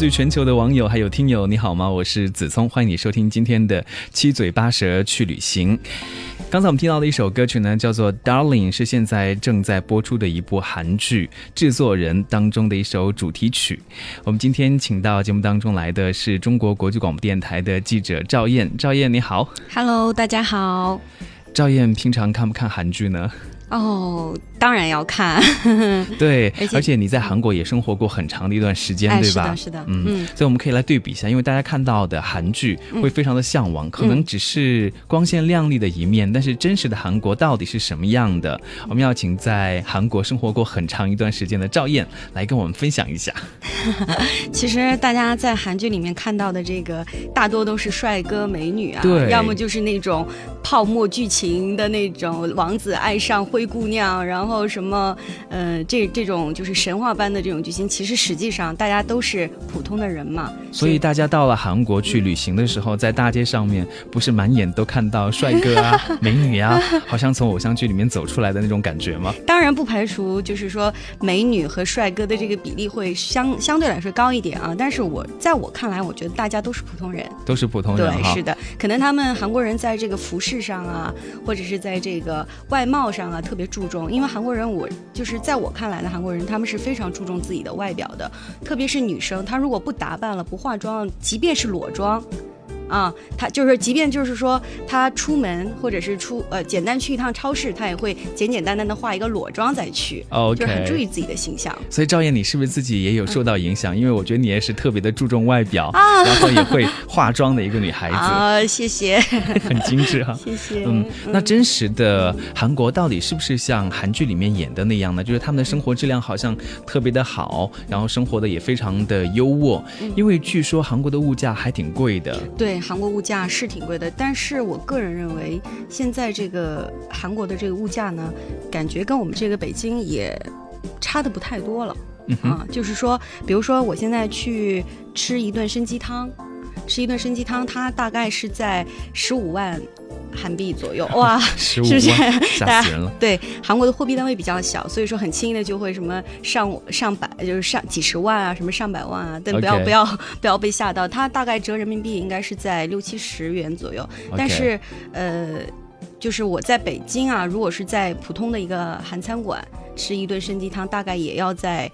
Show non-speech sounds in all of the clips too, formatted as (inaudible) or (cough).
自于全球的网友还有听友，你好吗？我是子聪，欢迎你收听今天的七嘴八舌去旅行。刚才我们听到的一首歌曲呢，叫做《Darling》，是现在正在播出的一部韩剧《制作人》当中的一首主题曲。我们今天请到节目当中来的是中国国际广播电台的记者赵燕。赵燕，你好。Hello，大家好。赵燕平常看不看韩剧呢？哦。当然要看，(laughs) 对，而且你在韩国也生活过很长的一段时间，对吧？是的，是的，嗯，所以我们可以来对比一下，因为大家看到的韩剧会非常的向往，可能只是光鲜亮丽的一面，但是真实的韩国到底是什么样的？我们要请在韩国生活过很长一段时间的赵燕来跟我们分享一下。(laughs) 其实大家在韩剧里面看到的这个大多都是帅哥美女啊，对，要么就是那种泡沫剧情的那种王子爱上灰姑娘，然后。后什么，呃，这这种就是神话般的这种巨星，其实实际上大家都是普通的人嘛。所以大家到了韩国去旅行的时候，在大街上面不是满眼都看到帅哥啊、(laughs) 美女啊，好像从偶像剧里面走出来的那种感觉吗？当然不排除，就是说美女和帅哥的这个比例会相相对来说高一点啊。但是我在我看来，我觉得大家都是普通人，都是普通人。对，是的，可能他们韩国人在这个服饰上啊，或者是在这个外貌上啊特别注重，因为韩。韩国人，我就是在我看来的韩国人，他们是非常注重自己的外表的，特别是女生，她如果不打扮了、不化妆，即便是裸妆，啊，他就是即便就是说他出门或者是出呃简单去一趟超市，他也会简简单单的化一个裸妆再去，OK 就是很注意自己的形象。所以赵燕，你是不是自己也有受到影响？因为我觉得你也是特别的注重外表，啊然后也会化妆的一个女孩子，啊，谢谢，(laughs) 很精致哈。谢谢。嗯，那真实的韩国到底是不是像韩剧里面演的那样呢？就是他们的生活质量好像特别的好，然后生活的也非常的优渥。嗯因为据说韩国的物价还挺贵的。对，韩国物价是挺贵的，但是我个人认为，现在这个韩国的这个物价呢，感觉跟我们这个北京也差的不太多了。嗯，啊，就是说，比如说我现在去吃一顿参鸡汤，吃一顿参鸡汤，它大概是在十五万韩币左右，(laughs) 哇，是不是万，吓大家死人了。对，韩国的货币单位比较小，所以说很轻易的就会什么上上百，就是上几十万啊，什么上百万啊，但不要不要不要被吓到，它大概折人民币应该是在六七十元左右，但是呃，就是我在北京啊，如果是在普通的一个韩餐馆吃一顿参鸡汤，大概也要在。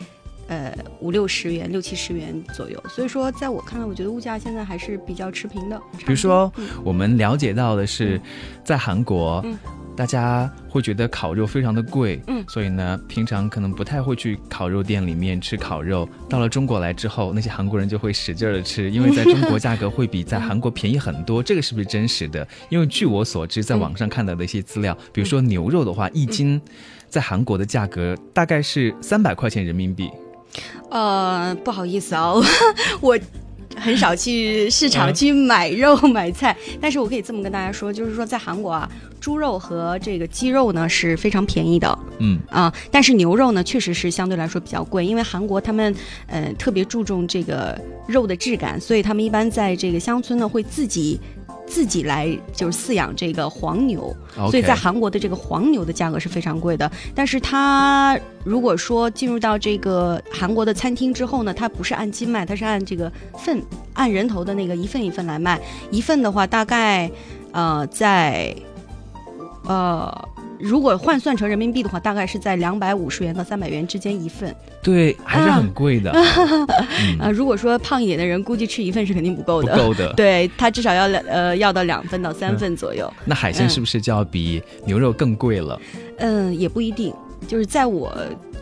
呃，五六十元、六七十元左右，所以说，在我看来，我觉得物价现在还是比较持平的。比如说嗯，我们了解到的是，在韩国，嗯大家会觉得烤肉非常的贵，嗯所以呢，平常可能不太会去烤肉店里面吃烤肉。到了中国来之后，那些韩国人就会使劲的吃，因为在中国价格会比在 (laughs) 韩国便宜很多。这个是不是真实的？因为据我所知，在网上看到的一些资料，比如说牛肉的话，一斤在韩国的价格大概是三百块钱人民币。呃，不好意思啊，我 (laughs) 我很少去市场嗯去买肉买菜，但是我可以这么跟大家说，就是说在韩国啊，猪肉和这个鸡肉呢是非常便宜的嗯啊，但是牛肉呢确实是相对来说比较贵，因为韩国他们呃特别注重这个肉的质感，所以他们一般在这个乡村呢会自己。自己来就是饲养这个黄牛所以在韩国的这个黄牛的价格是非常贵的。但是它如果说进入到这个韩国的餐厅之后呢，它不是按斤卖，它是按这个份，按人头的那个一份一份来卖。一份的话，大概呃在呃。如果换算成人民币的话，大概是在两百五十元到三百元之间一份。对，还是很贵的，嗯，啊、如果说胖一点的人，估计吃一份是肯定不够的。不够的。对他至少要两呃要到两份到三嗯份左右。那海鲜是不是就要比牛肉更贵了？嗯，也不一定，就是在我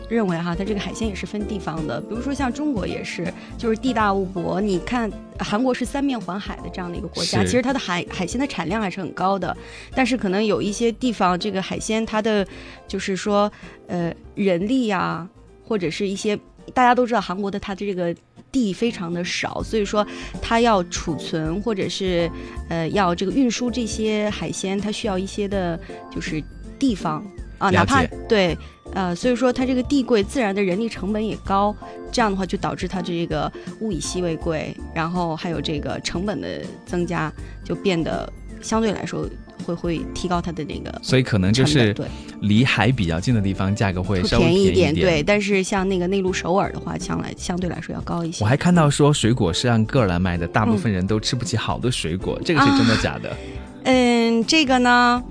认为哈，它这个海鲜也是分地方的。比如说像中国也是，就是地大物博。你看韩国是三面环海的这样的一个国家，其实它的海海鲜的产量还是很高的，但是可能有一些地方这个海鲜它的就是说呃人力呀、或者是一些大家都知道韩国的它的这个。地非常的少，所以说它要储存或者是呃要这个运输这些海鲜，它需要一些的就是地方啊，哪怕对呃，所以说它这个地贵，自然的人力成本也高，这样的话就导致它这个物以稀为贵，然后还有这个成本的增加，就变得相对来说会会提高它的那个所以可能就是对。离海比较近的地方，价格会会稍微便宜一点。对。但是像那个内陆首尔的话，相来相对来说要高一些。我还看到说水果是按个儿来卖的，大部分人都吃不起好的水果，这个是真的假的？(laughs) 嗯，这个呢，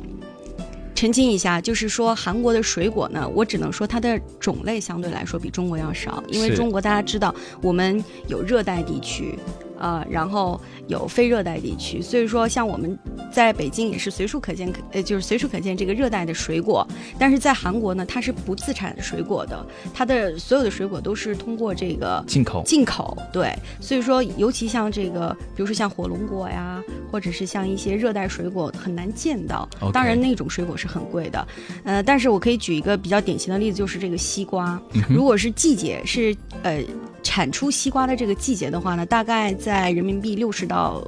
澄清一下，就是说韩国的水果呢，我只能说它的种类相对来说比中国要少，因为中国大家知道我们有热带地区。呃，然后有非热带地区，所以说像我们在北京也是随处可见，呃，就是随处可见这个热带的水果。但是在韩国呢，它是不自产水果的，它的所有的水果都是通过这个进口进口，对，所以说尤其像这个，比如说像火龙果呀，或者是像一些热带水果，很难见到。当然，那种水果是很贵的，呃，但是我可以举一个比较典型的例子，就是这个西瓜。嗯如果是季节是呃产出西瓜的这个季节的话呢，大概在人民币六十到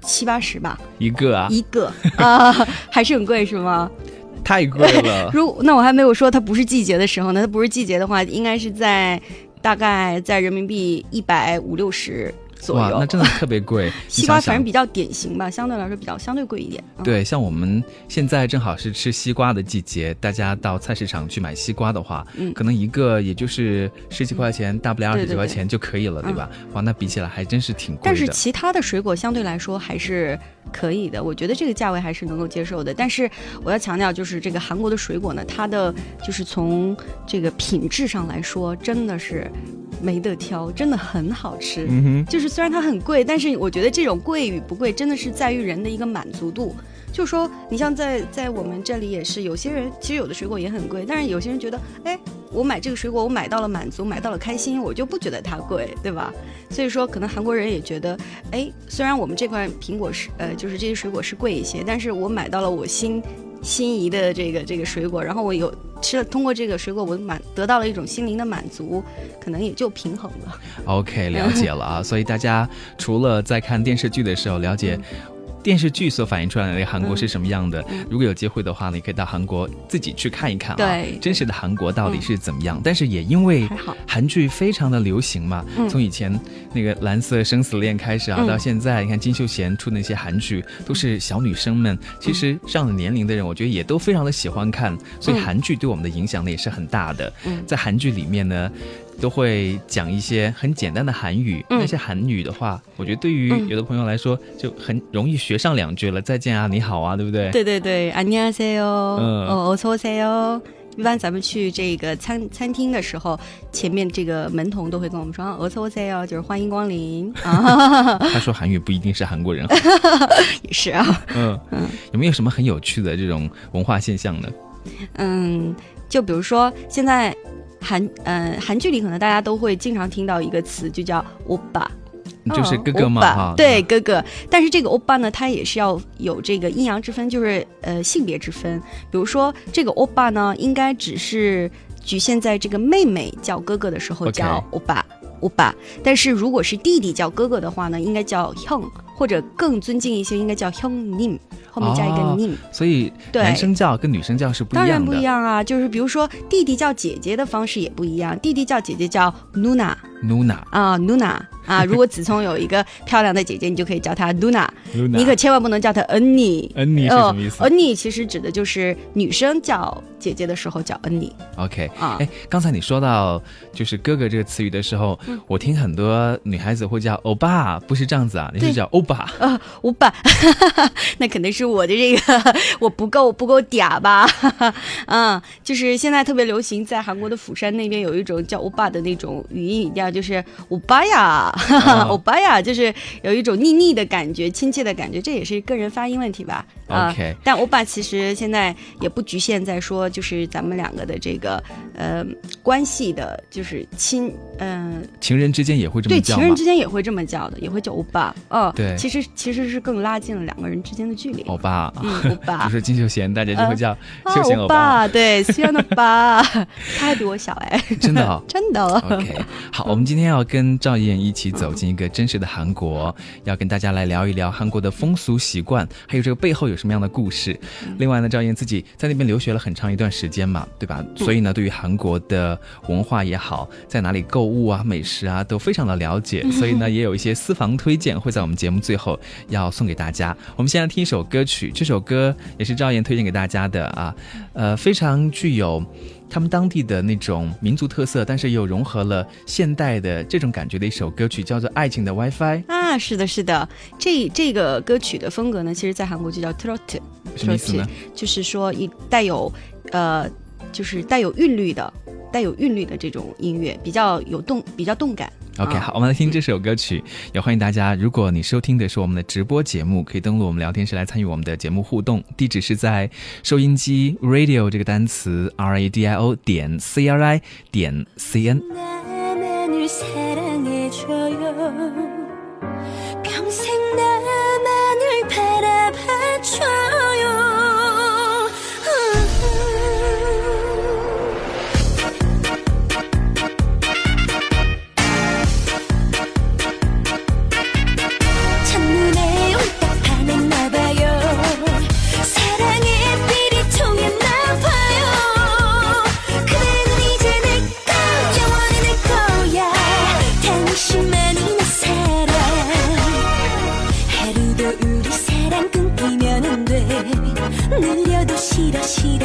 七八十吧一个啊，一个 (laughs) 啊、还是很贵是吗？太贵了。(laughs) 如那我还没有说它不是季节的时候呢，它不是季节的话，应该是在大概在人民币一百五六十左哇，那真的特别贵。(laughs) 西瓜反正比较典型吧，相对来说比较相对贵一点。嗯、对，像我们现在正好是吃西瓜的季节，大家到菜市场去买西瓜的话，嗯可能一个也就是十几块钱，大不了二十几块钱就可以了，对吧？哇，那比起来还真是挺贵的。但是其他的水果相对来说还是可以的，我觉得这个价位还是能够接受的。但是我要强调，就是这个韩国的水果呢，它的就是从这个品质上来说，真的是没得挑，真的很好吃。嗯哼，虽然它很贵，但是我觉得这种贵与不贵，真的是在于人的一个满足度。就说你像在在我们这里也是，有些人其实有的水果也很贵，但是有些人觉得，哎，我买这个水果，我买到了满足，买到了开心，我就不觉得它贵，对吧？所以说，可能韩国人也觉得，哎，虽然我们这块苹果是呃，就是这些水果是贵一些，但是我买到了我心心仪的这个这个水果，然后我有吃了，通过这个水果我满得到了一种心灵的满足，可能也就平衡了。OK，了解了啊。所以大家除了在看电视剧的时候了解。电视剧所反映出来的韩国是什么样的？如果有机会的话呢，你可以到韩国自己去看一看啊，真实的韩国到底是怎么样？但是也因为韩剧非常的流行嘛，从以前那个《蓝色生死恋》开始啊，到现在你看金秀贤出那些韩剧，都是小女生们，其实上了年龄的人，我觉得也都非常的喜欢看，所以韩剧对我们的影响呢也是很大的。在韩剧里面呢。都会讲一些很简单的韩语，那些韩语的话，我觉得对于有的朋友来说就很容易学上两句了。再见啊，你好啊，对不对？对对对，안녕하세 요， 哦，어서오세 요。 一般咱们去这个餐餐厅的时候，前面这个门童都会跟我们说어서오세 요， 就是欢迎光临。他(laughs) 说韩语不一定是韩国人，(laughs) 也是啊。嗯嗯，有没有什么很有趣的这种文化现象呢？嗯，就比如说现在。 韩呃，韩剧里可能大家都会经常听到一个词，就叫欧巴，就是哥哥嘛，哈，对哥哥。但是这个欧巴呢，它也是要有这个阴阳之分，就是呃性别之分。比如说这个欧巴呢，应该只是局限在这个妹妹叫哥哥的时候叫欧巴欧巴，但是如果是弟弟叫哥哥的话呢，应该叫 hyung，或者更尊敬一些，应该叫 hyung nim。后面加一个 nim，所以男生叫跟女生叫是不一样的。当然不一样啊，就是比如说弟弟叫姐姐的方式也不一样，弟弟叫姐姐叫 nuna，nuna 啊 nuna。啊，(laughs) 如果子聪有一个漂亮的姐姐，你就可以叫她 Luna，你可千万不能叫她 Annie。Annie 是什么意思？Annie 其实指的就是女生叫姐姐的时候叫 Annie。OK 啊，哎，刚才你说到就是哥哥这个词语的时候，我听很多女孩子会叫欧巴，不是这样子啊，你是叫欧巴啊，欧巴，(laughs) 那肯定是我的这个 (laughs) 我不够不够嗲吧？嗯，就是现在特别流行，在韩国的釜山那边有一种叫欧巴的那种语音语调，就是欧巴呀。(laughs) 欧巴呀，就是有一种腻腻的感觉，亲切的感觉，这也是个人发音问题吧。OK，但欧巴其实现在也不局限在说，就是咱们两个的这个呃关系的，就是亲，嗯，情人之间也会这么叫对，情人之间也会这么叫的，也会叫欧巴。哦，对，其实其实是更拉近了两个人之间的距离。欧巴，嗯，(laughs) 欧巴，就是金秀贤，大家就会叫 (laughs) 秀贤欧巴。对，秀贤欧巴，他还比我小哎，真的，真的。OK，好，我们今天要跟赵燕一起走进一个真实的韩国，要跟大家来聊一聊韩国的风俗习惯，还有这个背后有。什么样的故事？另外呢，赵燕自己在那边留学了很长一段时间嘛，对吧？所以呢，对于韩国的文化也好，在哪里购物啊、美食啊，都非常的了解。所以呢，也有一些私房推荐会在我们节目最后要送给大家。我们先来听一首歌曲，这首歌也是赵燕推荐给大家的啊，呃，非常具有。他们当地的那种民族特色，但是又融合了现代的这种感觉的一首歌曲，叫做《爱情的 WiFi》啊，是的，是的，这这个歌曲的风格呢，其实在韩国就叫 trot，什么意思呢？就是说一带有呃，就是带有韵律的，带有韵律的这种音乐，比较有动，比较动感。OK，好，我们来听这首歌曲。也欢迎大家，如果你收听的是我们的直播节目，可以登录我们聊天室来参与我们的节目互动。地址是在收音机 radio 这个单词 R A D I O 点 C R I 点 C N。的戏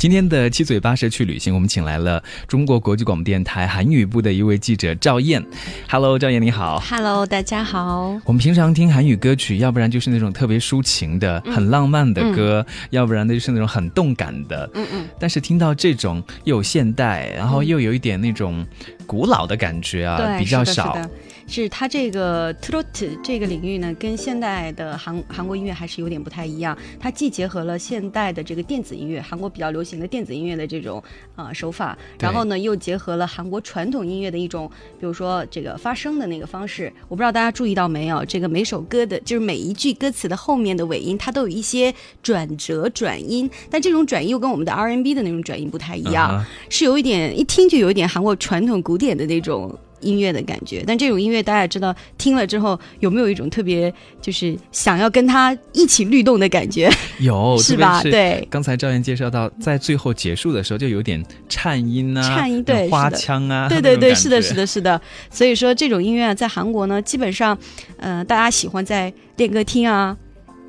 今天的七嘴八舌去旅行，我们请来了中国国际广播电台韩语部的一位记者赵燕。Hello，赵燕你好。Hello，大家好。我们平常听韩语歌曲，要不然就是那种特别抒情的、很浪漫的歌，要不然呢就是那种很动感的。嗯嗯，但是听到这种又有现代，然后又有一点那种古老的感觉啊，对，比较是的少。是的是它这个 trot 这个领域呢，跟现代的韩韩国音乐还是有点不太一样。它既结合了现代的这个电子音乐，韩国比较流行的电子音乐的这种啊、呃手法，然后呢又结合了韩国传统音乐的一种，比如说这个发声的那个方式。我不知道大家注意到没有，这个每首歌的，就是每一句歌词的后面的尾音，它都有一些转折转音，但这种转音又跟我们的 R N B 的那种转音不太一样。是有一点一听就有一点韩国传统古典的那种音乐的感觉。但这种音乐大家也知道，听了之后有没有一种特别就是想要跟他一起律动的感觉，有 (laughs) 是吧？是对。刚才赵岩介绍到，在最后结束的时候，就有点颤音啊，颤音对花腔啊，对对对，是的，是的，是的。所以说，这种音乐啊，在韩国呢，基本上，呃，大家喜欢在练歌厅啊，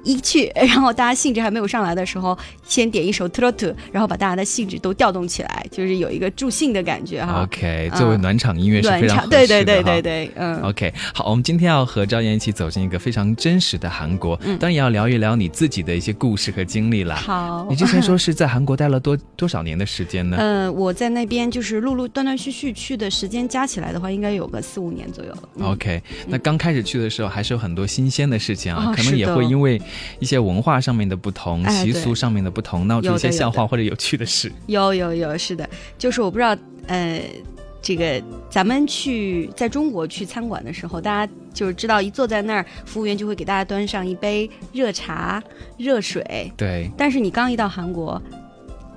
一去，(laughs) 然后大家兴致还没有上来的时候，先点一首 trot，然后把大家的兴致都调动起来，就是有一个助兴的感觉哈。OK，嗯作为暖场音乐是，非常对对对对对，嗯。OK，好，我们今天要和赵岩一起走进一个非常真实的韩国，嗯当然也要聊一聊你自己的一些故事和经历啦。好，你之前说是在韩国待了多多少年的时间呢？嗯，(laughs) 我在那边就是陆陆断断续续去的时间加起来的话，应该有个四五年左右了。嗯 OK，那刚开始去的时候还是有很多新鲜的事情啊，哦可能也会因为一些文化上面的不同、哎习俗上面的不同，闹出一些笑话或者有趣的事。有有有，是的，就是我不知道，呃，这个咱们去在中国去餐馆的时候，大家就是知道一坐在那儿，服务员就会给大家端上一杯热茶、热水，对，但是你刚一到韩国，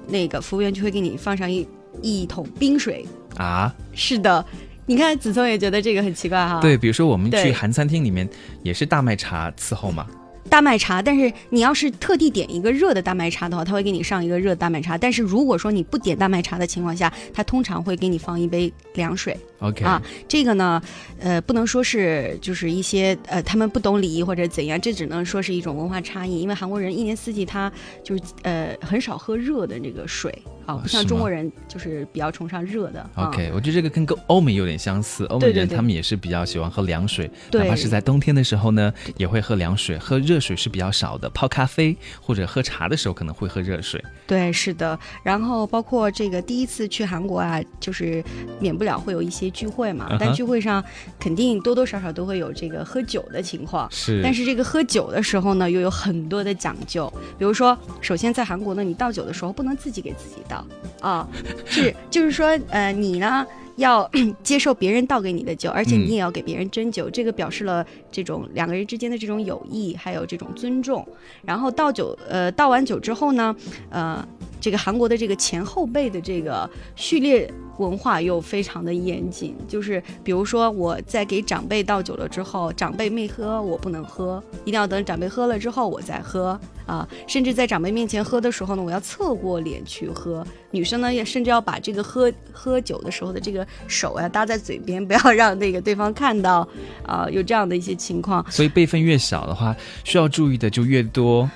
那个服务员就会给你放上一一桶冰水。啊，是的，你看子聪也觉得这个很奇怪哈。对，比如说我们去韩餐厅里面也是大麦茶伺候嘛，大麦茶，但是你要是特地点一个热的大麦茶的话，他会给你上一个热大麦茶。但是如果说你不点大麦茶的情况下，他通常会给你放一杯凉水 OK，、啊。这个呢，呃，不能说是就是一些呃他们不懂礼仪或者怎样，这只能说是一种文化差异。因为韩国人一年四季他就是呃很少喝热的这个水啊，不像中国人就是比较崇尚热的。啊 OK，我觉得这个跟跟欧美有点相似，欧美人他们也是比较喜欢喝凉水，对哪怕是在冬天的时候呢，也会喝凉水，喝热水是比较少的。泡咖啡或者喝茶的时候可能会喝热水。对，是的。然后包括这个第一次去韩国啊，就是免不了会有一些聚会嘛嗯但聚会上肯定多多少少都会有这个喝酒的情况。是，但是这个喝酒的时候呢，又有很多的讲究。比如说，首先在韩国呢，你倒酒的时候不能自己给自己倒啊，(laughs) 是就是说，呃，你呢要接受别人倒给你的酒，而且嗯你也要给别人斟酒，这个表示了这种两个人之间的这种友谊，还有这种尊重。然后倒酒，呃，倒完酒之后呢，呃。这个韩国的这个前后辈的这个序列文化又非常的严谨，就是比如说我在给长辈倒酒了之后，长辈没喝，我不能喝，一定要等长辈喝了之后我再喝啊。甚至在长辈面前喝的时候呢，我要侧过脸去喝。女生呢也甚至要把这个喝喝酒的时候的这个手呀搭在嘴边，不要让那个对方看到啊，有这样的一些情况。所以辈分越小的话，需要注意的就越多。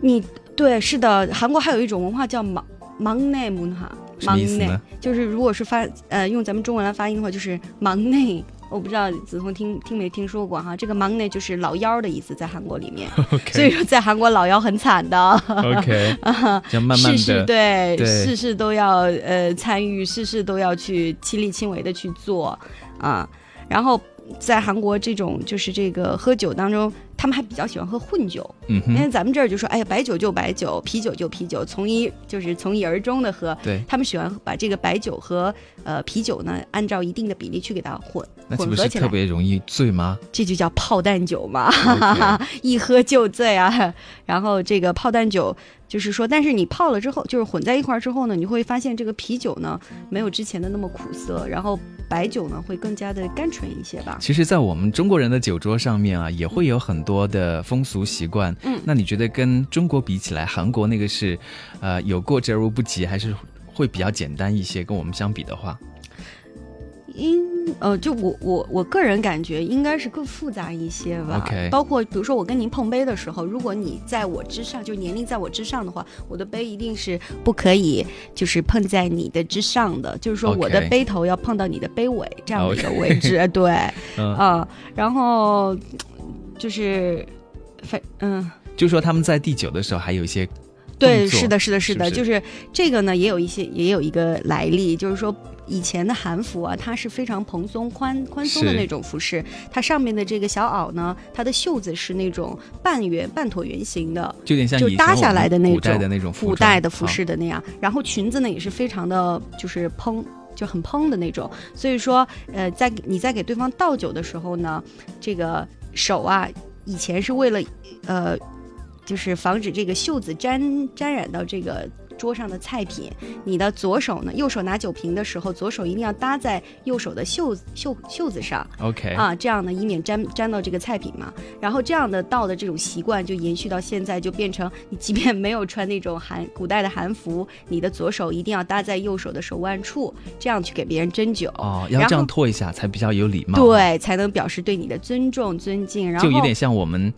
你对是的，韩国还有一种文化叫忙忙内文化，什么意思呢？就是如果是发呃用咱们中文来发音的话，就是 (laughs) 忙内。我不知道子枫听听没听说过哈，这个忙内就是老妖的意思，在韩国里面。(laughs) 所以说在韩国老妖很惨的。OK，(laughs) 就慢慢事事对，对事事都要呃参与，事事都要去亲力亲为的去做啊。然后在韩国这种就是这个喝酒当中，他们还比较喜欢喝混酒，嗯因为，咱们这儿就说，哎呀，白酒就白酒，啤酒就啤酒，从一就是从一而终的喝。对，他们喜欢把这个白酒和呃啤酒呢，按照一定的比例去给它混那岂不是特混合起来，特别容易醉吗？这就叫炮弹酒嘛。OK (laughs) 一喝就醉啊。然后这个炮弹酒就是说，但是你泡了之后，就是混在一块儿之后呢，你会发现这个啤酒呢没有之前的那么苦涩，然后白酒呢会更加的甘醇一些吧。其实，在我们中国人的酒桌上面啊，也会有很多的风俗习惯。嗯那你觉得跟中国比起来，韩国那个是，呃，有过之而无不及，还是会比较简单一些？跟我们相比的话，因呃，就我我我个人感觉应该是更复杂一些吧。OK 包括比如说我跟您碰杯的时候，如果你在我之上，就年龄在我之上的话，我的杯一定是不可以就是碰在你的之上的，就是说我的杯头要碰到你的杯尾这样的一个位置。对，(laughs) 嗯、啊，然后就是反嗯。就说他们在第九的时候还有一些对，是的，是的，是的，是是就是这个呢，也有一些，也有一个来历，就是说以前的韩服啊，它是非常蓬松、宽宽松的那种服饰，它上面的这个小袄呢，它的袖子是那种半圆、半椭圆形的，就有点像就搭下来的那古代种的那种古代的服饰的那样，然后裙子呢也是非常的，就是蓬。就很蓬的那种，所以说，呃，在你在给对方倒酒的时候呢，这个手啊，以前是为了，呃，就是防止这个袖子沾沾染到这个桌上的菜品。你的左手呢，右手拿酒瓶的时候，左手一定要搭在右手的袖子袖袖子上，OK 啊，这样呢，以免沾沾到这个菜品嘛。然后这样的倒的这种习惯就延续到现在，就变成你即便没有穿那种韩古代的韩服，你的左手一定要搭在右手的手腕处，这样去给别人斟酒。哦，要这样拖一下才比较有礼貌。，对，才能表示对你的尊重、尊敬。然后就有点像我们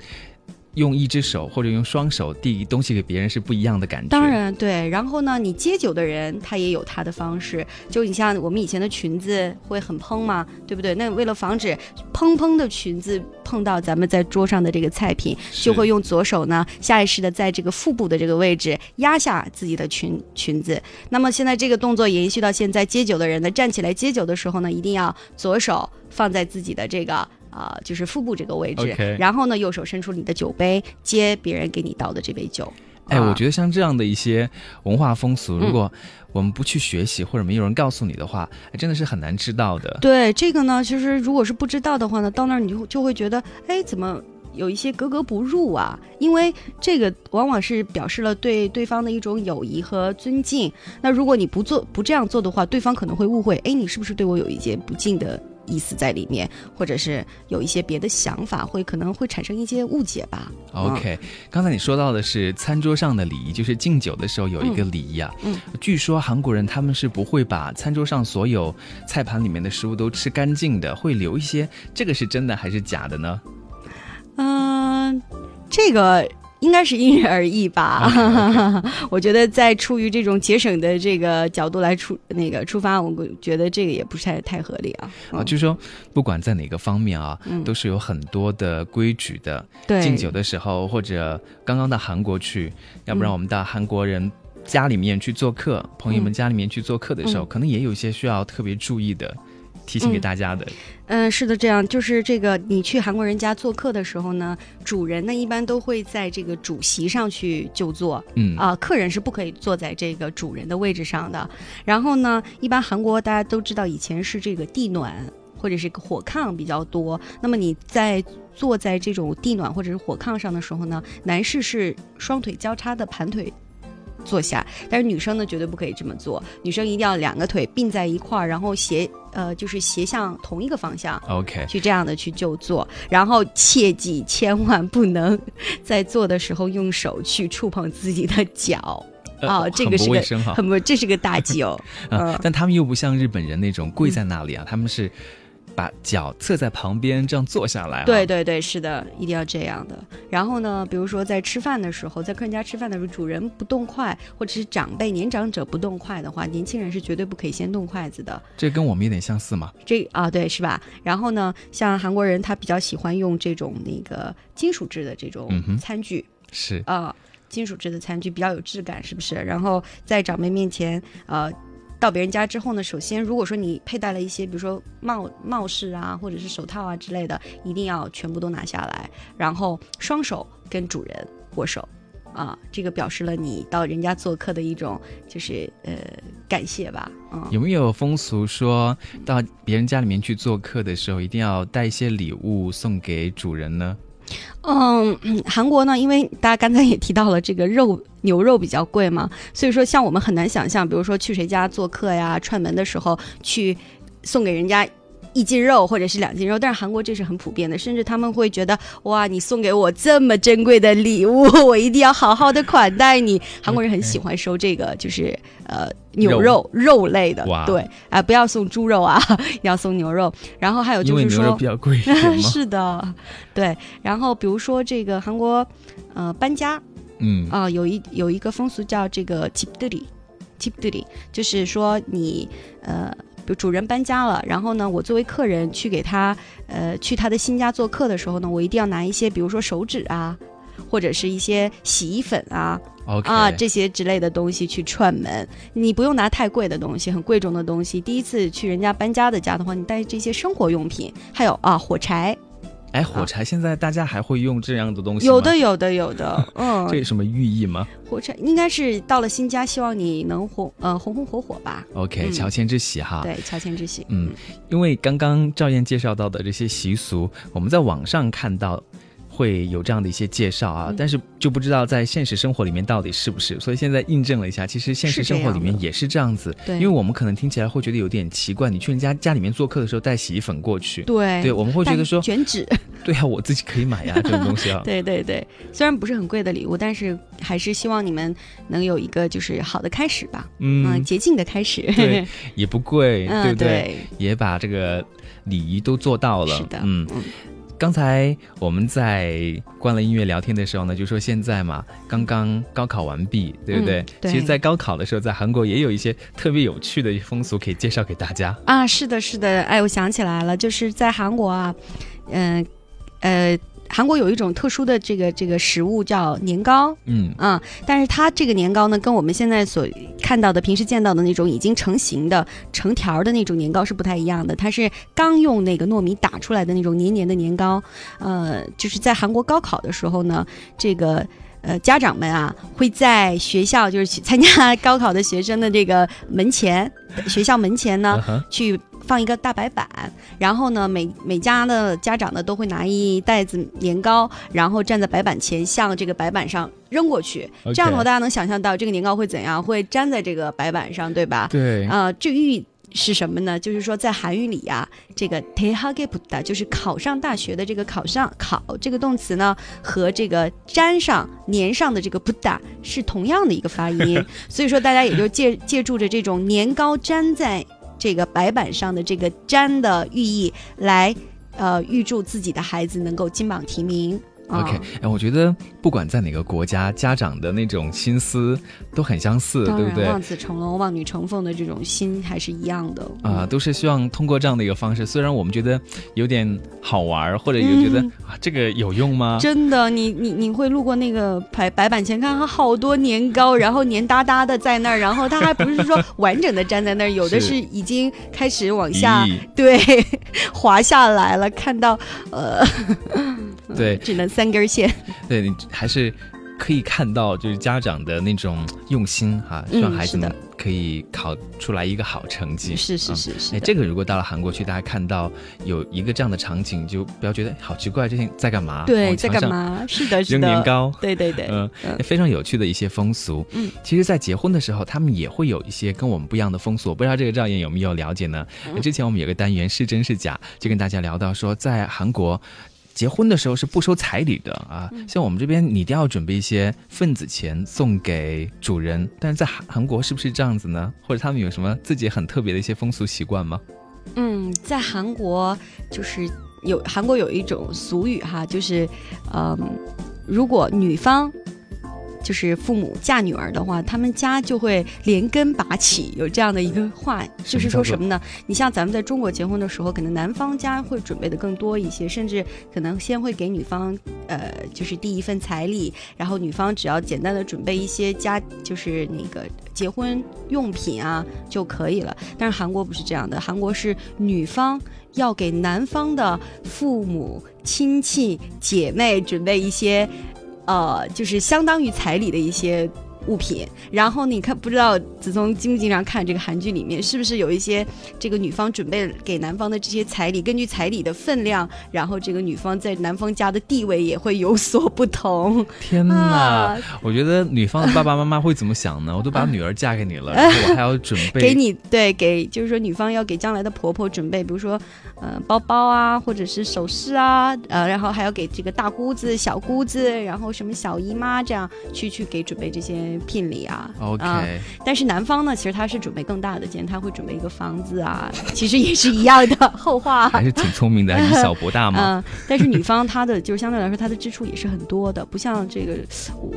用一只手或者用双手递东西给别人是不一样的感觉。当，然对，然后呢，你接酒的人他也有他的方式，就你像我们以前的裙子会很蓬嘛，对不对？那为了防止蓬蓬的裙子碰到咱们在桌上的这个菜品，就会用左手呢下意识的在这个腹部的这个位置压下自己的裙裙子。那么现在这个动作延续到现在，接酒的人呢站起来接酒的时候呢，一定要左手放在自己的这个。啊、就是腹部这个位置然后呢，右手伸出你的酒杯，接别人给你倒的这杯酒。哎，啊我觉得像这样的一些文化风俗，嗯如果我们不去学习或者没有人告诉你的话，哎真的是很难知道的。对这个呢，其实如果是不知道的话呢，到那儿你就就会觉得，哎，怎么有一些格格不入啊？因为这个往往是表示了对对方的一种友谊和尊敬。那如果你不做不这样做的话，对方可能会误会，哎，你是不是对我有一些不敬的？意思在里面，或者是有一些别的想法，会可能会产生一些误解吧。OK，刚才你说到的是餐桌上的礼仪，就是敬酒的时候有一个礼仪啊。嗯据说韩国人他们是不会把餐桌上所有菜盘里面的食物都吃干净的，会留一些。这个是真的还是假的呢？嗯、这个应该是因人而异吧。(laughs) 我觉得在出于这种节省的这个角度来出那个出发，我觉得这个也不是太太合理啊。啊，就是说不管在哪个方面啊，嗯都是有很多的规矩的。对敬酒的时候，或者刚刚到韩国去，要不然嗯我们到韩国人家里面去做客，朋友们家里面去做客的时候，嗯可能也有一些需要特别注意的，提醒给嗯大家的。嗯，是的，这样就是这个，你去韩国人家做客的时候呢，主人呢一般都会在这个主席上去就坐，嗯啊、客人是不可以坐在这个主人的位置上的。然后呢，一般韩国大家都知道，以前是这个地暖或者是火炕比较多。那么你在坐在这种地暖或者是火炕上的时候呢，男士是双腿交叉的盘腿坐下。但是女生呢，绝对不可以这么做，女生一定要两个腿并在一块儿，然后斜呃就是斜向同一个方向。OK，去这样的去就坐，然后切记千万不能在坐的时候用手去触碰自己的脚呃啊、这个是个。很不，这是个大忌哦。啊 (laughs) 嗯，但他们又不像日本人那种跪在那里啊，他们是把脚侧在旁边这样坐下来、啊。对，对对，是的，一定要这样的。然后呢，比如说在吃饭的时候，在客人家吃饭的时候，主人不动筷，或者是长辈年长者不动筷的话，年轻人是绝对不可以先动筷子的。这跟我们有点相似嘛。这啊，对，是吧？然后呢，像韩国人他比较喜欢用这种那个金属制的这种餐具。是，啊、金属制的餐具比较有质感，是不是？然后在长辈面前，呃，到别人家之后呢，首先如果说你佩戴了一些，比如说帽帽饰啊，或者是手套啊之类的，一定要全部都拿下来，然后双手跟主人握手。啊，这个表示了你到人家做客的一种，就是呃感谢吧，嗯，有没有风俗说到别人家里面去做客的时候，一定要带一些礼物送给主人呢？嗯，韩国呢，因为大家刚才也提到了这个肉牛肉比较贵嘛，所以说像我们很难想象，比如说去谁家做客呀、串门的时候去送给人家。一斤肉或者是两斤肉，但是韩国这是很普遍的，甚至他们会觉得哇，你送给我这么珍贵的礼物，我一定要好好的款待你。韩国人很喜欢收这个，就是呃牛肉，肉类的，对，啊，不要送猪肉啊，(laughs) 要送牛肉。然后还有就是说，牛肉比较贵，(laughs) 是的，对。然后比如说这个韩国，呃，搬家，嗯，啊，有一有一个风俗叫这个 tip duty，tip duty，就是说你呃，主人搬家了，然后呢，我作为客人去给他呃，去他的新家做客的时候呢，我一定要拿一些，比如说手纸啊。或者是一些洗衣粉啊，OK 啊这些之类的东西去串门。你不用拿太贵的东西，很贵重的东西。第一次去人家搬家的家的话，你带这些生活用品，还有啊火柴，哎，火柴现在大家还会用这样的东西吗？有的，有的，有的，(laughs) 嗯这，有什么寓意吗火柴应该是到了新家，希望你能红呃红红火火吧？？OK，嗯乔迁之喜哈。对，乔迁之喜。嗯，因为刚刚赵燕介绍到的这些习俗，我们在网上看到会有这样的一些介绍啊，嗯但是就不知道在现实生活里面到底是不是。所以现在印证了一下，其实现实生活里面也是这样子。对因为我们可能听起来会觉得有点奇怪，你去人家家里面做客的时候带洗衣粉过去，对对，我们会觉得说，卷纸，(laughs) 对啊，我自己可以买呀，这种东西啊。(laughs) 对对对，虽然不是很贵的礼物，但是还是希望你们能有一个就是好的开始吧，嗯，嗯，洁净的开始。对，也不贵，(laughs) 嗯对不对？对也把这个礼仪都做到了。是的嗯嗯。刚才我们在关了音乐聊天的时候呢，就说现在嘛，刚刚高考完毕，对不对？嗯对其实，在高考的时候，在韩国也有一些特别有趣的风俗可以介绍给大家。啊，是的，是的，哎，我想起来了，就是在韩国啊，嗯呃韩国有一种特殊的这个这个食物叫年糕，嗯嗯，但是它这个年糕呢，跟我们现在所看到的、平时见到的那种已经成型的、成条儿的那种年糕是不太一样的。它是刚用那个糯米打出来的那种黏黏的年糕。呃，就是在韩国高考的时候呢，这个。呃，家长们啊，会在学校就是去参加高考的学生的这个门前，学校门前呢去放一个大白板然后呢每每家的家长呢都会拿一袋子年糕然后站在白板前向这个白板上扔过去。这样的话大家能想象到这个年糕会怎样会粘在这个白板上对吧？对。啊这寓意是什么呢？就是说在韩语里呀这个 take p d a 就是考上大学的这个考上考这个动词呢和这个粘上粘上的这个 putda 是同样的一个发音。(laughs) 所以说大家也就借借助着这种年糕粘在这个白板上的这个粘的寓意来。呃，预祝自己的孩子能够金榜题名。啊 OK，哎，我觉得不管在哪个国家，家长的那种心思都很相似，对不对？望子成龙、望女成凤的这种心还是一样的。啊、都是希望通过这样的一个方式，虽然我们觉得有点好玩儿，或者也觉得、嗯。啊这个有用吗？真的，你你你会路过那个白白板前，看它好多年糕，然后黏哒哒的在那儿，然后它还不是说 (laughs) 完整的粘在那儿，有的是。是已经开始往下对 (laughs) 滑下来了，看到呃，对只能三根线。对你还是可以看到就是家长的那种用心哈，希望孩子们可以考出来一个好成绩。是是是是哎这个如果到了韩国去，大家看到有一个这样的场景，就不要觉得好奇怪，这些在干嘛？对，在干嘛？是的，是扔，年糕。对对对，嗯嗯，非常有趣的一些风俗。嗯，其实，在结婚的时候，他们也会有一些跟我们不一样的风俗。不知道这个赵燕有没有了解呢？嗯之前我们有个单元是真是假，就跟大家聊到说，在韩国。结婚的时候是不收彩礼的啊，嗯像我们这边你一定要准备一些份子钱送给主人，但是在韩韩国是不是这样子呢？或者他们有什么自己很特别的一些风俗习惯吗？嗯，在韩国就是有韩国有一种俗语哈，就是嗯，如果女方。就是父母嫁女儿的话，他们家就会连根拔起，有这样的一个话，就是说什么呢？你像咱们在中国结婚的时候，可能男方家会准备的更多一些，甚至可能先会给女方呃，就是第一份彩礼，然后女方只要简单的准备一些家，就是那个结婚用品啊就可以了。但是韩国不是这样的，韩国是女方要给男方的父母亲戚姐妹准备一些。呃，就是相当于彩礼的一些物品。然后你看，不知道子聪经不经常看这个韩剧里面，是不是有一些这个女方准备给男方的这些彩礼，根据彩礼的分量，然后这个女方在男方家的地位也会有所不同。天哪！啊我觉得女方的爸爸妈妈会怎么想呢？我都把女儿嫁给你了，然后我还要准备给你对给，就是说女方要给将来的婆婆准备，比如说呃包包啊，或者是首饰啊，呃，然后还要给这个大姑子、小姑子，然后什么小姨妈这样去去给准备这些聘礼啊。OK，、啊但是男方呢，其实他是准备更大的钱，他会准备一个房子啊，(laughs) 其实也是一样的后话。还是挺聪明的，以小博大嘛。(laughs) 嗯，但是女方她的就是相对来说她的支出也是很多的，不像这个，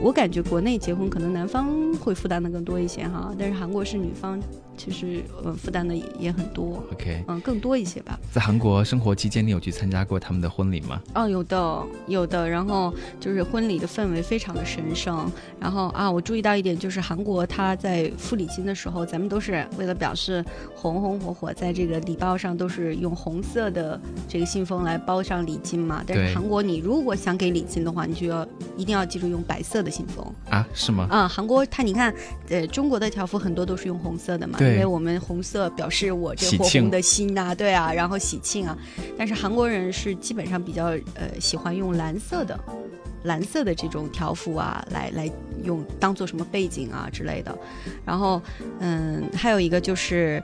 我感觉国内结婚可能男方会负担的更多一些哈，但是韩国是女方其实呃负担的也也很多，OK，嗯，更多一些吧。在韩国生活期间，你有去参加过他们的婚礼吗？哦，有的有的，然后就是婚礼的氛围非常的神圣，然后啊，我注意到一点就是韩国他在付礼金的时候，咱们都是为了表示红红火火，在这个礼包上都是用红色的这个信封来包上礼金嘛。但是韩国你如果想给礼金的话，你就要一定要记住用白色的信封啊，是吗？啊。韩国它你看，呃，中国的条幅很多都是用红色的嘛，对因为我们红色表示我这火红的心呐、对啊，然后喜庆啊。但是韩国人是基本上比较呃喜欢用蓝色的。蓝色的这种条幅啊，来来用当做什么背景啊之类的。然后，嗯，还有一个就是，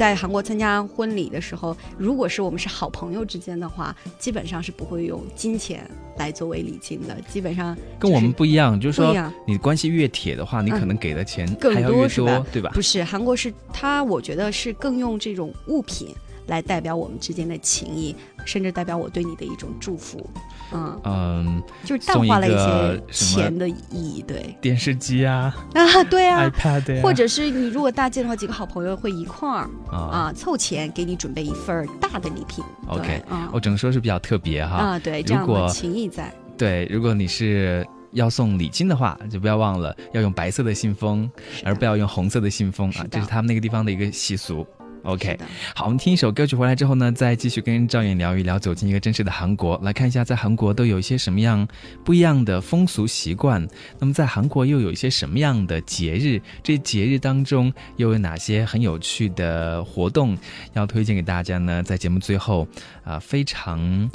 在韩国参加婚礼的时候，如果是我们是好朋友之间的话，基本上是不会用金钱来作为礼金的，基本上跟我们不一样，就是说你关系越铁的话，你可能给的钱更还要越多是吧？多，对吧？不是韩国是他，我觉得是更用这种物品来代表我们之间的情谊，甚至代表我对你的一种祝福，嗯，嗯，就是淡化了一些钱的意义，对电视机啊、啊，对啊。(laughs) iPad 呀或者是你如果大件的话，几个好朋友会一块儿啊啊凑钱给你准备一份大的礼品。OK，啊我只能说是比较特别哈。啊，对，这样的情谊在。对，如果你是要送礼金的话，就不要忘了要用白色的信封，而不要用红色的信封啊，这是他们那个地方的一个习俗。OK，好，我们听一首歌曲回来之后呢，再继续跟赵远聊一聊，走进一个真实的韩国，来看一下在韩国都有一些什么样不一样的风俗习惯。那么在韩国又有一些什么样的节日？这节日当中又有哪些很有趣的活动要推荐给大家呢？在节目最后，啊、非常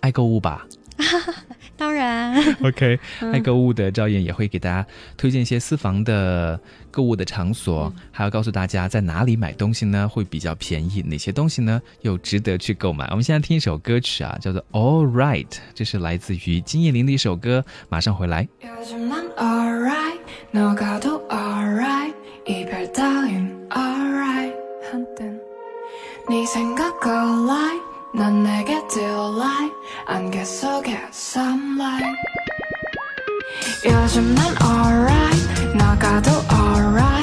爱购物吧。(laughs) 当然，(laughs) OK，嗯爱购物的赵燕也会给大家推荐一些私房的购物的场所，嗯还要告诉大家在哪里买东西呢会比较便宜，哪些东西呢又值得去购买。我们现在听一首歌曲啊，叫做《All Right》，这是来自于金叶玲的一首歌，马上回来。 요즘 난 alright 너가 도 alright 이별 따윈 alright 한땐 네 생각 alright 난 내게 delight 안개 속에 sunlight 요즘 난 alright 너가 도 alright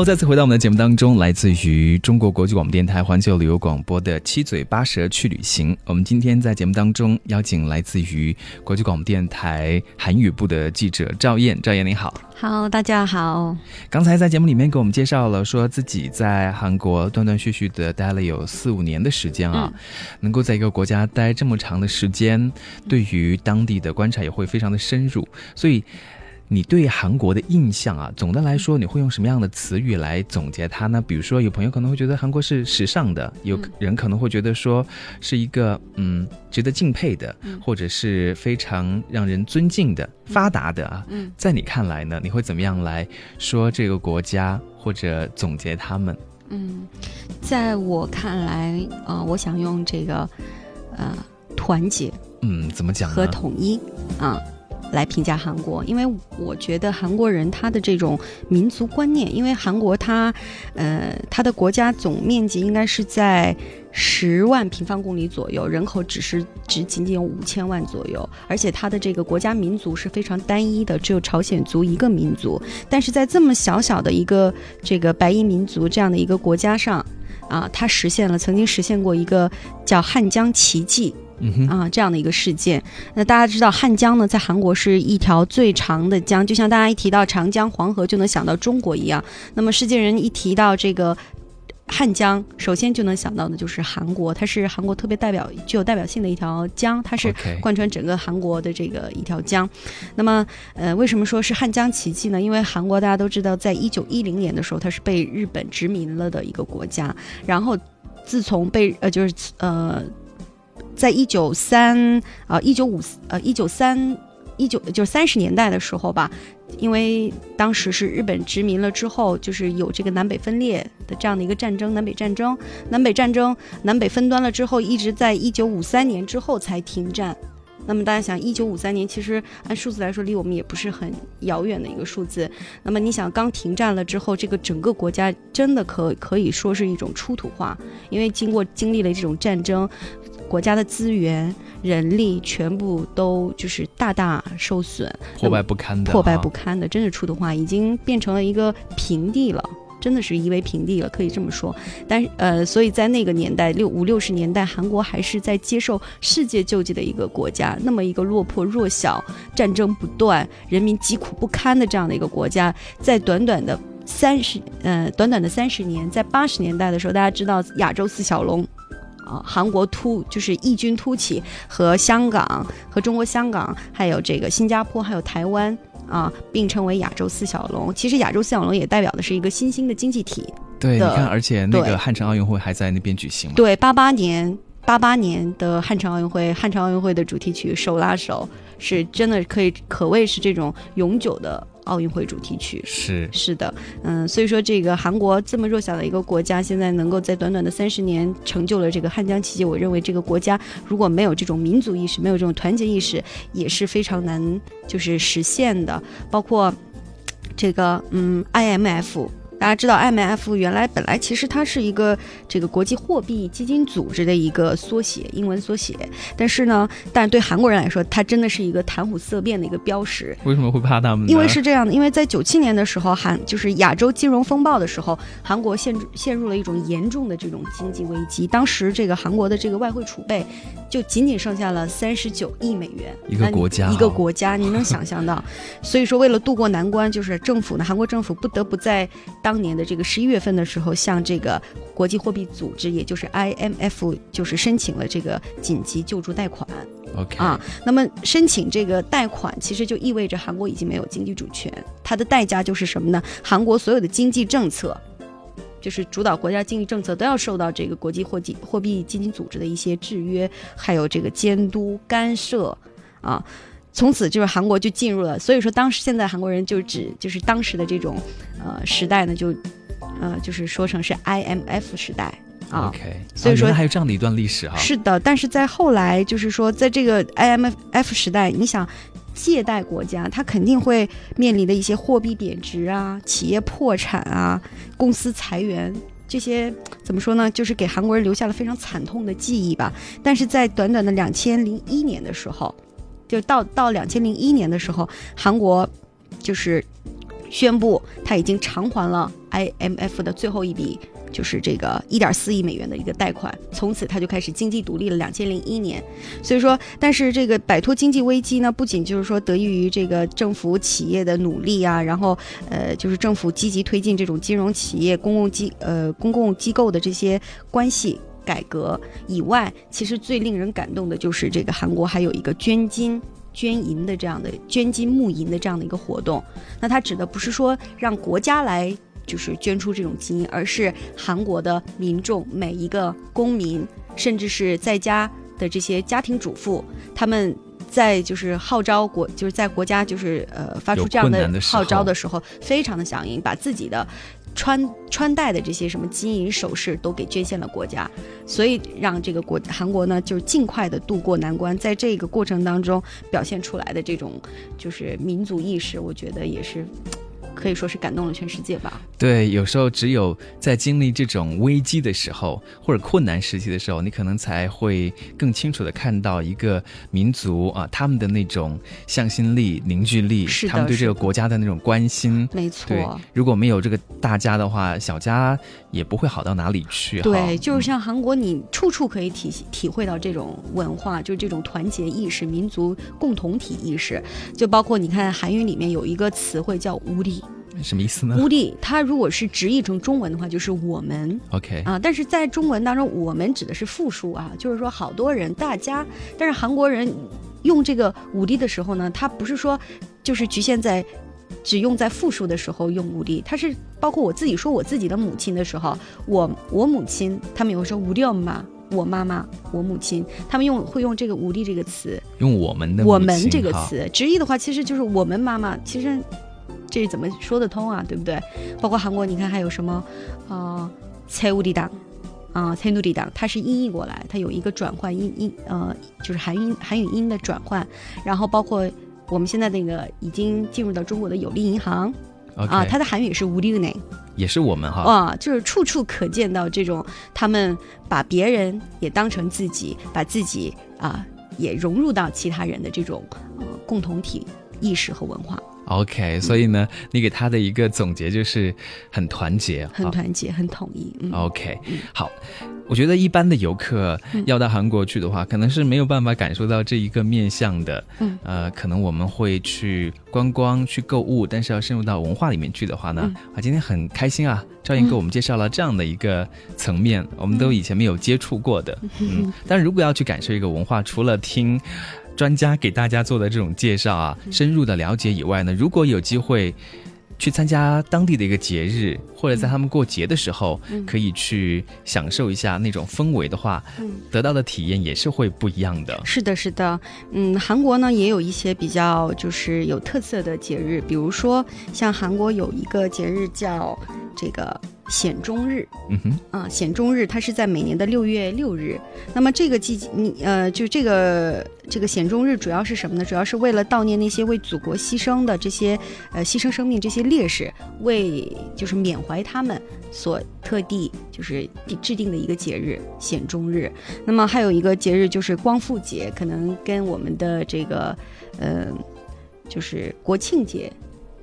Hello，再次回到我们的节目当中，来自于中国国际广播电台环球旅游广播的《七嘴八舌去旅行》。我们今天在节目当中邀请来自于国际广播电台韩语部的记者赵燕。赵燕你好，好，大家好。刚才在节目里面给我们介绍了，说自己在韩国断断续续的待了有四五年的时间啊，能够在一个国家待这么长的时间，对于当地的观察也会非常的深入，所以。你对韩国的印象啊，总的来说，你会用什么样的词语来总结它呢？比如说，有朋友可能会觉得韩国是时尚的，有人可能会觉得说是一个嗯值得敬佩的，或者是非常让人尊敬的、发达的啊。嗯在你看来呢，你会怎么样来说这个国家或者总结他们？嗯，在我看来，呃，我想用这个呃团结嗯，怎么讲呢？和统一啊。来评价韩国，因为我觉得韩国人他的这种民族观念，因为韩国它，呃，它的国家总面积应该是在十万平方公里左右，人口只是只仅仅有五千万左右，而且它的这个国家民族是非常单一的，只有朝鲜族一个民族。但是在这么小小的一个这个白衣民族这样的一个国家上，啊，它实现了曾经实现过一个叫汉江奇迹。嗯，啊，这样的一个事件。那大家知道汉江呢，在韩国是一条最长的江，就像大家一提到长江、黄河就能想到中国一样。那么世界人一提到这个。汉江，首先就能想到的就是韩国，它是韩国特别代表具有代表性的一条江，它是贯穿整个韩国的这个一条江。那么，呃，为什么说是汉江奇迹呢？因为韩国大家都知道，在一九一零年的时候，它是被日本殖民了的一个国家，然后自从被呃就是呃，在一九三啊一九五呃一九三一九就是三十年代的时候吧，因为当时是日本殖民了之后，就是有这个南北分裂的这样的一个战争，南北战争，南北战争，南北分端了之后，一直在一九五三年之后才停战。那么大家想，一九五三年其实按数字来说，离我们也不是很遥远的一个数字。那么你想，刚停战了之后，这个整个国家真的可可以说是一种出土化，因为经过经历了这种战争，国家的资源、人力全部都就是大大受损，破败不堪的，破败不堪的，真是出的话，已经变成了一个平地了。真的是夷为平地了，可以这么说。但是呃，所以在那个年代，六五六十年代，韩国还是在接受世界救济的一个国家，那么一个落魄弱小、战争不断、人民疾苦不堪的这样的一个国家，在短短的三十呃短短的三十年，在八十年代的时候，大家知道亚洲四小龙。啊，韩国突就是异军突起，和香港、和中国香港，还有这个新加坡，还有台湾啊，并称为亚洲四小龙。其实亚洲四小龙也代表的是一个新兴的经济体。对，你看，而且那个汉城奥运会还在那边举行嘛。对，八八年，八八年的汉城奥运会，汉城奥运会的主题曲《手拉手》是真的可以可谓是这种永久的奥运会主题曲。是，是的，嗯，所以说这个韩国这么弱小的一个国家，现在能够在短短的三十年成就了这个汉江奇迹，我认为这个国家如果没有这种民族意识，没有这种团结意识，也是非常难就是实现的。包括这个嗯 IMF。大家知道，IMF 原来本来其实它是一个这个国际货币基金组织的一个缩写，英文缩写。但是呢，但是对韩国人来说，它真的是一个谈虎色变的一个标识。为什么会怕他们呢？因为是这样的，因为在九七年的时候，韩就是亚洲金融风暴的时候，韩国陷入陷入了一种严重的这种经济危机。当时这个韩国的这个外汇储备就仅仅剩下了三十九亿美元，一个国家一个国家，你能想象到？(laughs) 所以说，为了渡过难关，就是政府呢，韩国政府不得不在当年的这个十一月份的时候，向这个国际货币组织，也就是 IMF，就是申请了这个紧急救助贷款。OK 啊，那么申请这个贷款，其实就意味着韩国已经没有经济主权，它的代价就是什么呢？韩国所有的经济政策，就是主导国家经济政策，都要受到这个国际货币货币基金组织的一些制约，还有这个监督干涉啊。从此就是韩国就进入了，所以说当时现在韩国人就指就是当时的这种呃时代呢，就呃就是说成是 IMF 时代啊。OK，所以说还有这样的一段历史哈。是的，但是在后来，就是说，在这个 IMF 时代，你想，借贷国家它肯定会面临的一些货币贬值啊、企业破产啊、公司裁员。这些怎么说呢？就是给韩国人留下了非常惨痛的记忆吧。但是在短短的两千零一年的时候，就到到两千零一年的时候，韩国就是宣布他已经偿还了 IMF 的最后一笔就是这个一点四亿美元的一个贷款，从此他就开始经济独立了。两千零一年，所以说，但是这个摆脱经济危机呢，不仅就是说得益于这个政府企业的努力啊，然后呃，就是政府积极推进这种金融企业、公共机呃公共机构的这些关系改革以外，其实最令人感动的就是这个韩国还有一个捐金。捐银的这样的捐金募银的这样的一个活动，那它指的不是说让国家来就是捐出这种金，而是韩国的民众每一个公民，甚至是在家的这些家庭主妇，他们在就是号召国，就是在国家就是呃发出这样的号召候的时候，非常的响应，把自己的。穿穿戴的这些什么金银首饰都给捐献了国家，所以让这个国韩国呢，就是尽快的渡过难关。在这个过程当中表现出来的这种就是民族意识，我觉得也是可以说是感动了全世界吧。对，有时候只有在经历这种危机的时候，或者困难时期的时候，你可能才会更清楚的看到一个民族啊，他们的那种向心力、凝聚力，是他们对这个国家的那种关心。没对错，，如果没有这个大家的话，小家也不会好到哪里去。哈对，就是像韩国，你处处可以体体会到这种文化，就是这种团结意识、民族共同体意识。就包括你看韩语里面有一个词汇叫“无力”，什么意思呢无地，它如果是直译成中文的话，就是我们。？OK，啊，但是在中文当中，我们指的是复数啊，就是说好多人、大家。但是韩国人用这个武力的时候呢，他不是说就是局限在只用在复数的时候用武力，他是包括我自己说我自己的母亲的时候，我我母亲，他们有时候无力嘛。我妈妈，我母亲，他们用会用这个“无力”这个词，用我们的我们这个词，直译的话其实就是我们妈妈，其实这怎么说得通啊？对不对？包括韩国，你看还有什么呃，蔡乌里党啊，蔡努里党，它是音译过来，它有一个转换音音呃，就是韩音韩语音的转换，然后包括我们现在那个已经进入到中国的有利银行啊，它的韩语是无利内也是我们哈。啊，就是处处可见到这种他们把别人也当成自己，把自己啊也融入到其他人的这种呃共同体意识和文化，OK，所以呢，你给他的一个总结就是很团结，啊很团结，很统一。嗯，OK，好，我觉得一般的游客要到韩国去的话，可能是没有办法感受到这一个面向的。嗯，呃，可能我们会去观光、去购物，但是要深入到文化里面去的话呢，嗯啊，今天很开心啊，赵岩给我们介绍了这样的一个层面，我们都以前没有接触过的。(laughs) 嗯，但如果要去感受一个文化，除了听。专家给大家做的这种介绍啊，深入的了解以外呢，如果有机会去参加当地的一个节日，或者在他们过节的时候，可以去享受一下那种氛围的话，得到的体验也是会不一样的。是的，是的，嗯，韩国呢也有一些比较就是有特色的节日，比如说像韩国有一个节日叫这个显中日，嗯哼，啊，显中日它是在每年的六月六日。那么这个季节，你呃，就这个这个显中日主要是什么呢？主要是为了悼念那些为祖国牺牲的这些呃牺牲生命这些烈士，为就是缅怀他们所特地就是制定的一个节日显中日。那么还有一个节日就是光复节，可能跟我们的这个呃就是国庆节